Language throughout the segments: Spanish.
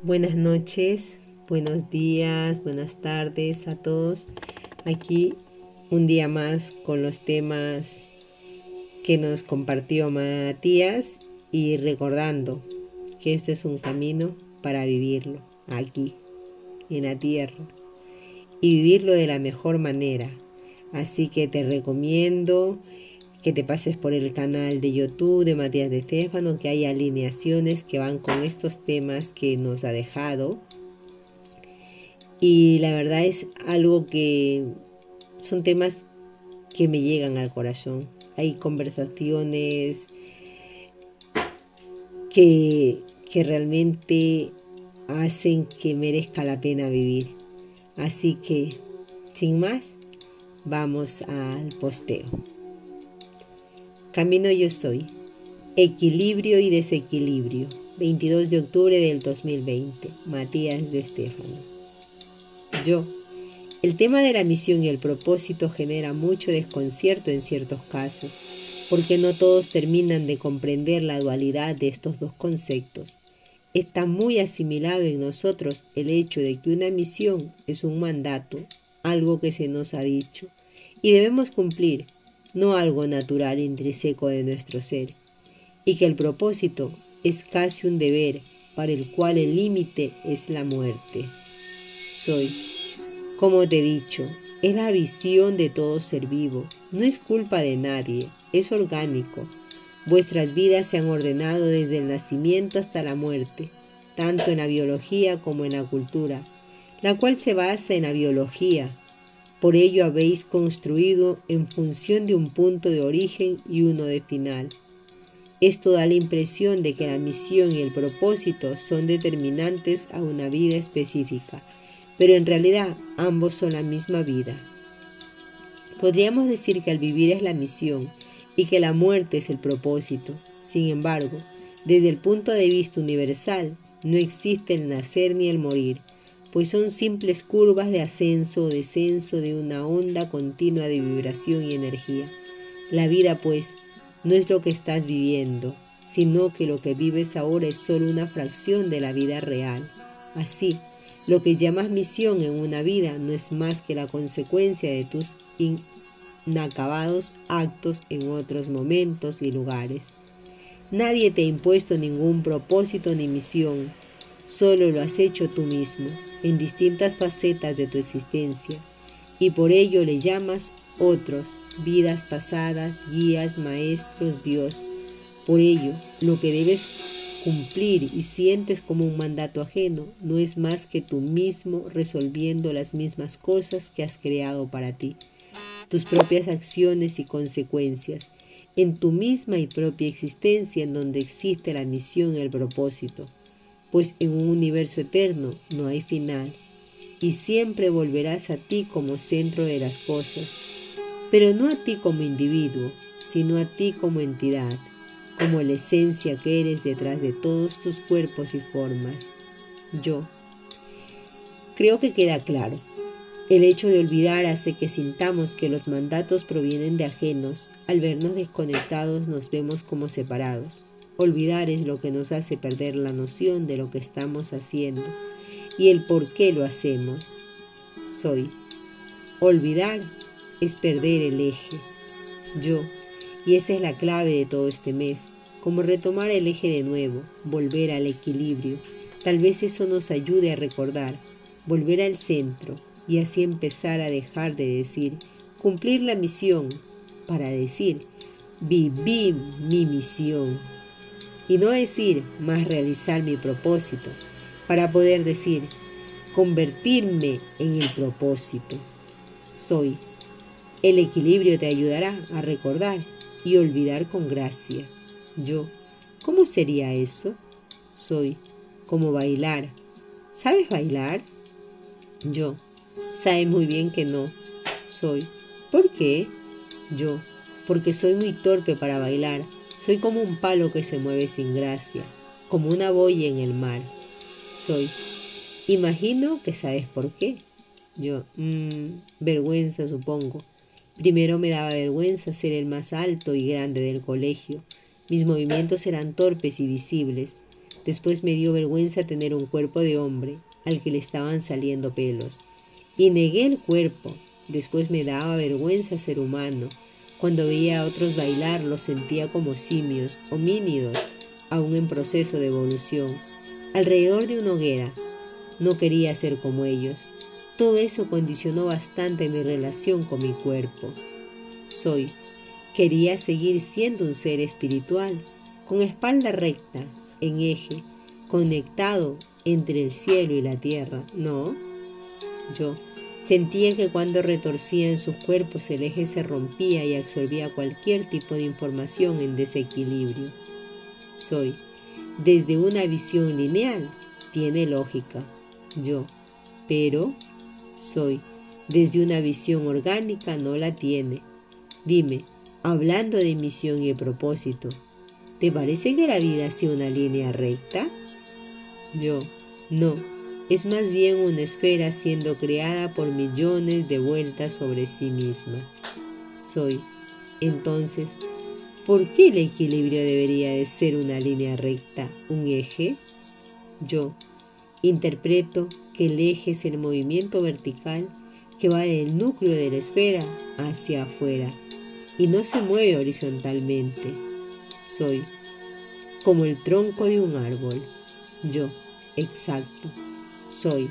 Buenas noches, buenos días, buenas tardes a todos. Aquí un día más con los temas que nos compartió Matías y recordando que este es un camino para vivirlo aquí, en la tierra, y vivirlo de la mejor manera. Así que te recomiendo que te pases por el canal de YouTube de Matías de Estefano, que hay alineaciones que van con estos temas que nos ha dejado. Y la verdad es algo que son temas que me llegan al corazón. Hay conversaciones que, que realmente hacen que merezca la pena vivir. Así que, sin más, vamos al posteo. Camino yo soy. Equilibrio y desequilibrio. 22 de octubre del 2020. Matías de Estefano. Yo. El tema de la misión y el propósito genera mucho desconcierto en ciertos casos, porque no todos terminan de comprender la dualidad de estos dos conceptos. Está muy asimilado en nosotros el hecho de que una misión es un mandato, algo que se nos ha dicho, y debemos cumplir, no algo natural intrínseco de nuestro ser, y que el propósito es casi un deber para el cual el límite es la muerte. Soy, como te he dicho, es la visión de todo ser vivo, no es culpa de nadie, es orgánico. Vuestras vidas se han ordenado desde el nacimiento hasta la muerte, tanto en la biología como en la cultura, la cual se basa en la biología, por ello habéis construido en función de un punto de origen y uno de final. Esto da la impresión de que la misión y el propósito son determinantes a una vida específica, pero en realidad ambos son la misma vida. Podríamos decir que el vivir es la misión y que la muerte es el propósito. Sin embargo, desde el punto de vista universal, no existe el nacer ni el morir, pues son simples curvas de ascenso o descenso de una onda continua de vibración y energía. La vida, pues, no es lo que estás viviendo, sino que lo que vives ahora es solo una fracción de la vida real. Así, lo que llamas misión en una vida no es más que la consecuencia de tus inacabados actos en otros momentos y lugares. Nadie te ha impuesto ningún propósito ni misión, solo lo has hecho tú mismo en distintas facetas de tu existencia y por ello le llamas otros, vidas pasadas, guías, maestros, Dios. Por ello, lo que debes cumplir y sientes como un mandato ajeno no es más que tú mismo resolviendo las mismas cosas que has creado para ti, tus propias acciones y consecuencias, en tu misma y propia existencia en donde existe la misión y el propósito pues en un universo eterno no hay final y siempre volverás a ti como centro de las cosas, pero no a ti como individuo, sino a ti como entidad, como la esencia que eres detrás de todos tus cuerpos y formas. Yo. Creo que queda claro. El hecho de olvidar hace que sintamos que los mandatos provienen de ajenos. Al vernos desconectados nos vemos como separados. Olvidar es lo que nos hace perder la noción de lo que estamos haciendo y el por qué lo hacemos. Soy. Olvidar es perder el eje. Yo. Y esa es la clave de todo este mes. Como retomar el eje de nuevo, volver al equilibrio. Tal vez eso nos ayude a recordar, volver al centro y así empezar a dejar de decir, cumplir la misión, para decir, viví mi misión y no decir más realizar mi propósito, para poder decir convertirme en el propósito. Soy. El equilibrio te ayudará a recordar y olvidar con gracia. Yo. ¿Cómo sería eso? Soy. Como bailar. ¿Sabes bailar? Yo. Sabe muy bien que no. Soy. ¿Por qué? Yo. Porque soy muy torpe para bailar soy como un palo que se mueve sin gracia, como una boya en el mar. Soy. Imagino que sabes por qué. Yo, mmm, vergüenza supongo. Primero me daba vergüenza ser el más alto y grande del colegio. Mis movimientos eran torpes y visibles. Después me dio vergüenza tener un cuerpo de hombre al que le estaban saliendo pelos. Y negué el cuerpo. Después me daba vergüenza ser humano. Cuando veía a otros bailar los sentía como simios, homínidos, aún en proceso de evolución, alrededor de una hoguera. No quería ser como ellos. Todo eso condicionó bastante mi relación con mi cuerpo. Soy. Quería seguir siendo un ser espiritual, con espalda recta, en eje, conectado entre el cielo y la tierra, ¿no? Yo sentía que cuando retorcían sus cuerpos el eje se rompía y absorbía cualquier tipo de información en desequilibrio. Soy, desde una visión lineal, tiene lógica, yo, pero soy, desde una visión orgánica no la tiene. Dime, hablando de misión y propósito, ¿Te parece que la vida sea una línea recta? Yo, no, es más bien una esfera siendo creada por millones de vueltas sobre sí misma. Soy, entonces, ¿por qué el equilibrio debería de ser una línea recta, un eje? Yo, interpreto que el eje es el movimiento vertical que va del núcleo de la esfera hacia afuera y no se mueve horizontalmente soy, como el tronco de un árbol. Yo, exacto, soy,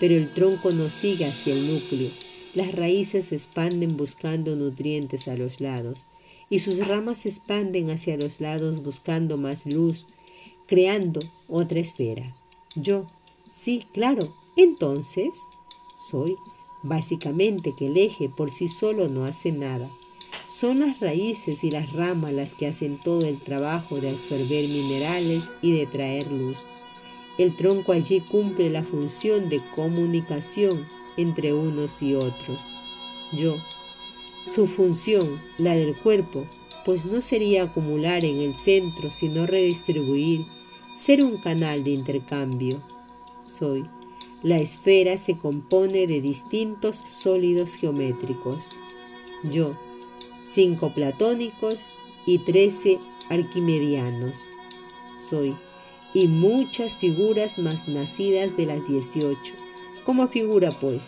pero el tronco no sigue hacia el núcleo. Las raíces se expanden buscando nutrientes a los lados y sus ramas se expanden hacia los lados buscando más luz, creando otra esfera. Yo, sí, claro, entonces soy básicamente que el eje por sí solo no hace nada. Son las raíces y las ramas las que hacen todo el trabajo de absorber minerales y de traer luz. El tronco allí cumple la función de comunicación entre unos y otros. Yo, su función, la del cuerpo, pues no sería acumular en el centro, sino redistribuir, ser un canal de intercambio. Soy. La esfera se compone de distintos sólidos geométricos. Yo, cinco platónicos y trece arquimedianos. Soy, y muchas figuras más nacidas de las dieciocho. Como figura, pues,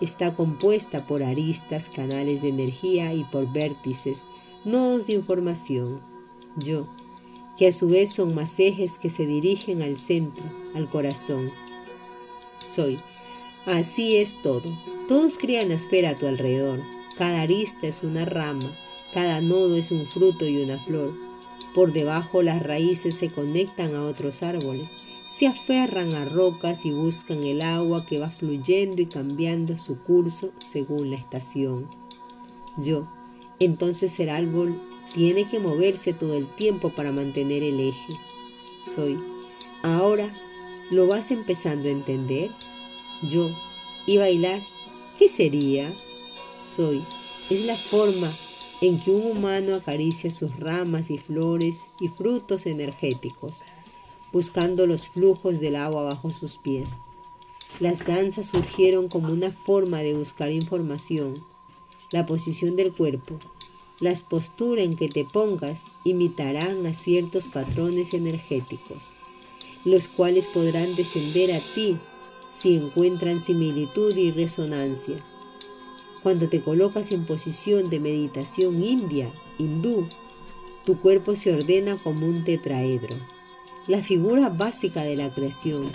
está compuesta por aristas, canales de energía y por vértices, nodos de información. Yo, que a su vez son más ejes que se dirigen al centro, al corazón. Soy. Así es todo. Todos crean la esfera a tu alrededor. Cada arista es una rama, cada nodo es un fruto y una flor. Por debajo las raíces se conectan a otros árboles, se aferran a rocas y buscan el agua que va fluyendo y cambiando su curso según la estación. Yo, entonces el árbol tiene que moverse todo el tiempo para mantener el eje. Soy. Ahora, ¿lo vas empezando a entender? Yo. ¿Y bailar? ¿Qué sería? Soy. Es la forma en que un humano acaricia sus ramas y flores y frutos energéticos, buscando los flujos del agua bajo sus pies. Las danzas surgieron como una forma de buscar información. La posición del cuerpo, las posturas en que te pongas imitarán a ciertos patrones energéticos, los cuales podrán descender a ti si encuentran similitud y resonancia. Cuando te colocas en posición de meditación india, hindú, tu cuerpo se ordena como un tetraedro, la figura básica de la creación,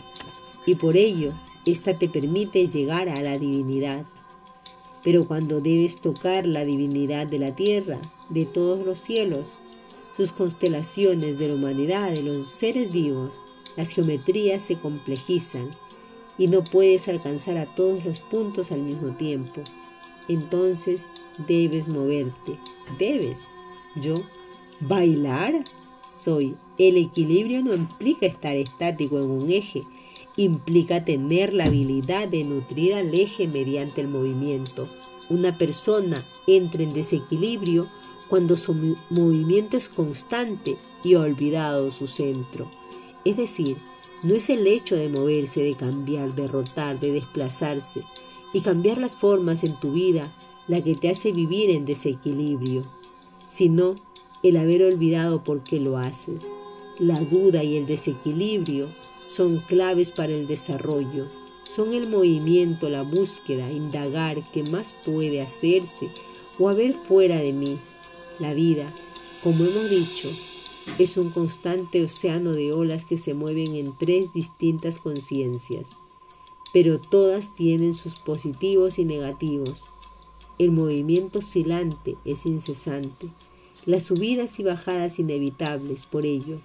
y por ello ésta te permite llegar a la divinidad. Pero cuando debes tocar la divinidad de la tierra, de todos los cielos, sus constelaciones de la humanidad, de los seres vivos, las geometrías se complejizan y no puedes alcanzar a todos los puntos al mismo tiempo entonces debes moverte. Debes. Yo, bailar. Soy. El equilibrio no implica estar estático en un eje, implica tener la habilidad de nutrir al eje mediante el movimiento. Una persona entra en desequilibrio cuando su movimiento es constante y ha olvidado su centro. Es decir, no es el hecho de moverse, de cambiar, de rotar, de desplazarse, y cambiar las formas en tu vida la que te hace vivir en desequilibrio, sino el haber olvidado por qué lo haces. La duda y el desequilibrio son claves para el desarrollo. Son el movimiento, la búsqueda, indagar qué más puede hacerse o haber fuera de mí. La vida, como hemos dicho, es un constante océano de olas que se mueven en tres distintas conciencias, pero todas tienen sus positivos y negativos. El movimiento oscilante es incesante, las subidas y bajadas inevitables, por ello.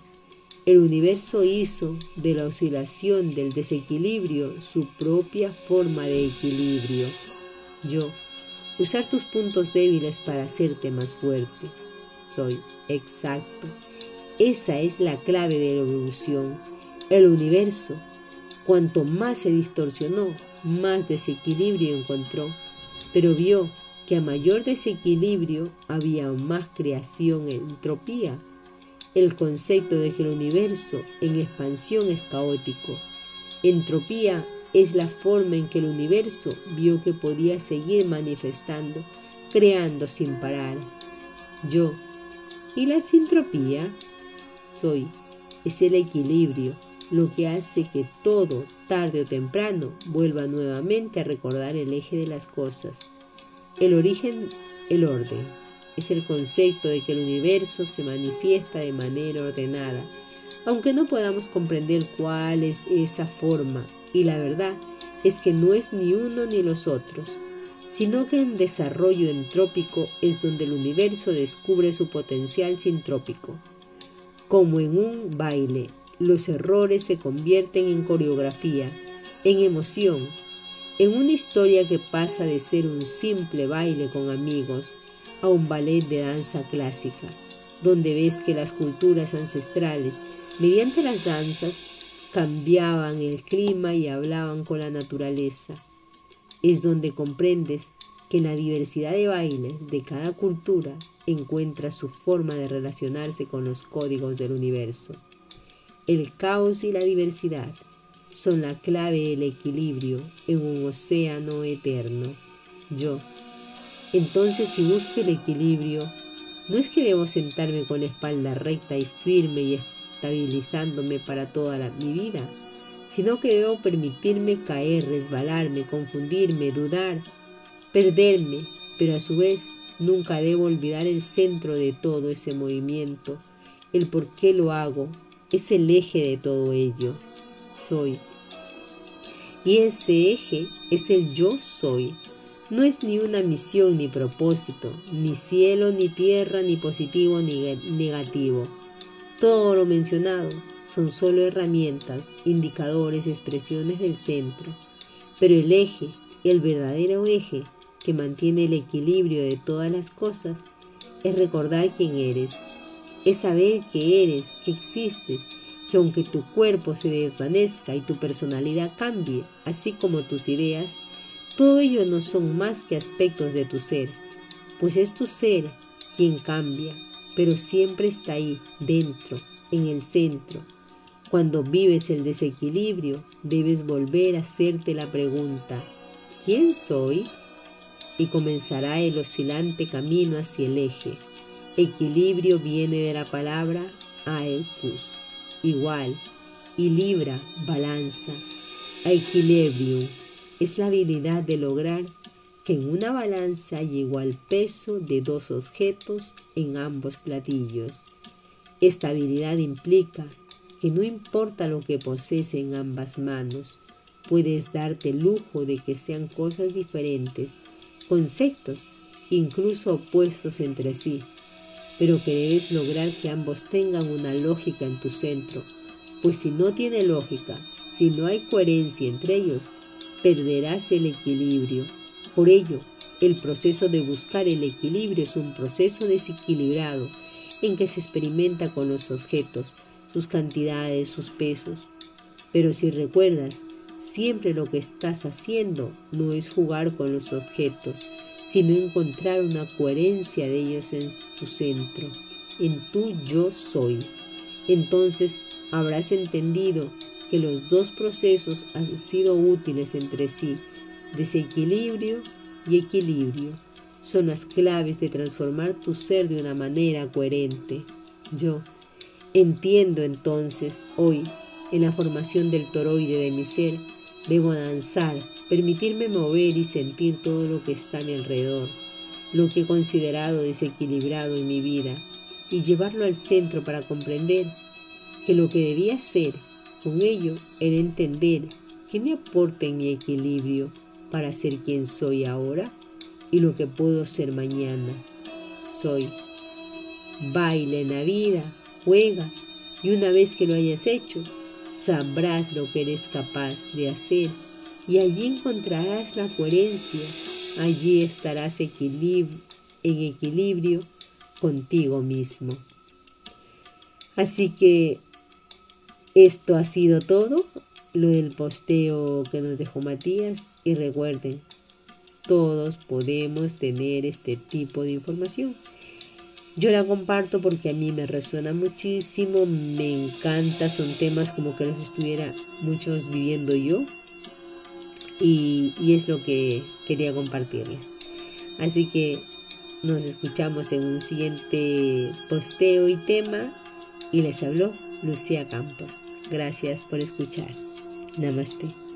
El universo hizo de la oscilación del desequilibrio su propia forma de equilibrio. Yo, usar tus puntos débiles para hacerte más fuerte. Soy exacto. Esa es la clave de la evolución. El universo, cuanto más se distorsionó, más desequilibrio encontró, pero vio que a mayor desequilibrio había más creación entropía. El concepto de que el universo en expansión es caótico. Entropía es la forma en que el universo vio que podía seguir manifestando, creando sin parar. Yo. ¿Y la sintropía? Soy. Es el equilibrio, lo que hace que todo, tarde o temprano, vuelva nuevamente a recordar el eje de las cosas. El origen, el orden, es el concepto de que el universo se manifiesta de manera ordenada, aunque no podamos comprender cuál es esa forma, y la verdad es que no es ni uno ni los otros, sino que en desarrollo entrópico es donde el universo descubre su potencial sintrópico. Como en un baile, los errores se convierten en coreografía, en emoción, en una historia que pasa de ser un simple baile con amigos a un ballet de danza clásica, donde ves que las culturas ancestrales, mediante las danzas, cambiaban el clima y hablaban con la naturaleza. Es donde comprendes que la diversidad de bailes de cada cultura encuentra su forma de relacionarse con los códigos del universo. El caos y la diversidad son la clave del equilibrio en un océano eterno. Yo. Entonces si busco el equilibrio, no es que debo sentarme con la espalda recta y firme y estabilizándome para toda mi vida, sino que debo permitirme caer, resbalarme, confundirme, dudar, perderme, pero a su vez nunca debo olvidar el centro de todo ese movimiento, el por qué lo hago, es el eje de todo ello soy. Y ese eje es el yo soy. No es ni una misión ni propósito, ni cielo ni tierra, ni positivo ni negativo. Todo lo mencionado son solo herramientas, indicadores, expresiones del centro. Pero el eje, el verdadero eje que mantiene el equilibrio de todas las cosas, es recordar quién eres, es saber que eres, que existes que aunque tu cuerpo se desvanezca y tu personalidad cambie, así como tus ideas, todo ello no son más que aspectos de tu ser, pues es tu ser quien cambia, pero siempre está ahí, dentro, en el centro. Cuando vives el desequilibrio, debes volver a hacerte la pregunta, ¿quién soy? Y comenzará el oscilante camino hacia el eje. Equilibrio viene de la palabra aekus igual y libra, balanza. Equilibrio es la habilidad de lograr que en una balanza haya igual peso de dos objetos en ambos platillos. Esta habilidad implica que no importa lo que posees en ambas manos, puedes darte el lujo de que sean cosas diferentes, conceptos incluso opuestos entre sí, pero que debes lograr que ambos tengan una lógica en tu centro, pues si no tiene lógica, si no hay coherencia entre ellos, perderás el equilibrio. Por ello, el proceso de buscar el equilibrio es un proceso desequilibrado en que se experimenta con los objetos, sus cantidades, sus pesos. Pero si recuerdas, siempre lo que estás haciendo no es jugar con los objetos, sino encontrar una coherencia de ellos en tu centro, en tu yo soy. Entonces habrás entendido que los dos procesos han sido útiles entre sí, desequilibrio y equilibrio. Son las claves de transformar tu ser de una manera coherente. Yo, Entiendo entonces hoy, en la formación del toroide de mi ser, debo danzar, permitirme mover y sentir todo lo que está a mi alrededor, lo que he considerado desequilibrado en mi vida, y llevarlo al centro para comprender que lo que debía hacer con ello era entender que me aporta en mi equilibrio para ser quien soy ahora y lo que puedo ser mañana. Soy. Baila en la vida, juega, y una vez que lo hayas hecho, sabrás lo que eres capaz de hacer y allí encontrarás la coherencia, allí estarás en equilibrio contigo mismo. Así que esto ha sido todo, lo del posteo que nos dejó Matías y recuerden, todos podemos tener este tipo de información. Yo la comparto porque a mí me resuena muchísimo, me encanta, son temas como que los estuviera muchos viviendo yo y, es lo que quería compartirles. Así que nos escuchamos en un siguiente posteo y tema y les habló Lucía Campos. Gracias por escuchar. Namaste.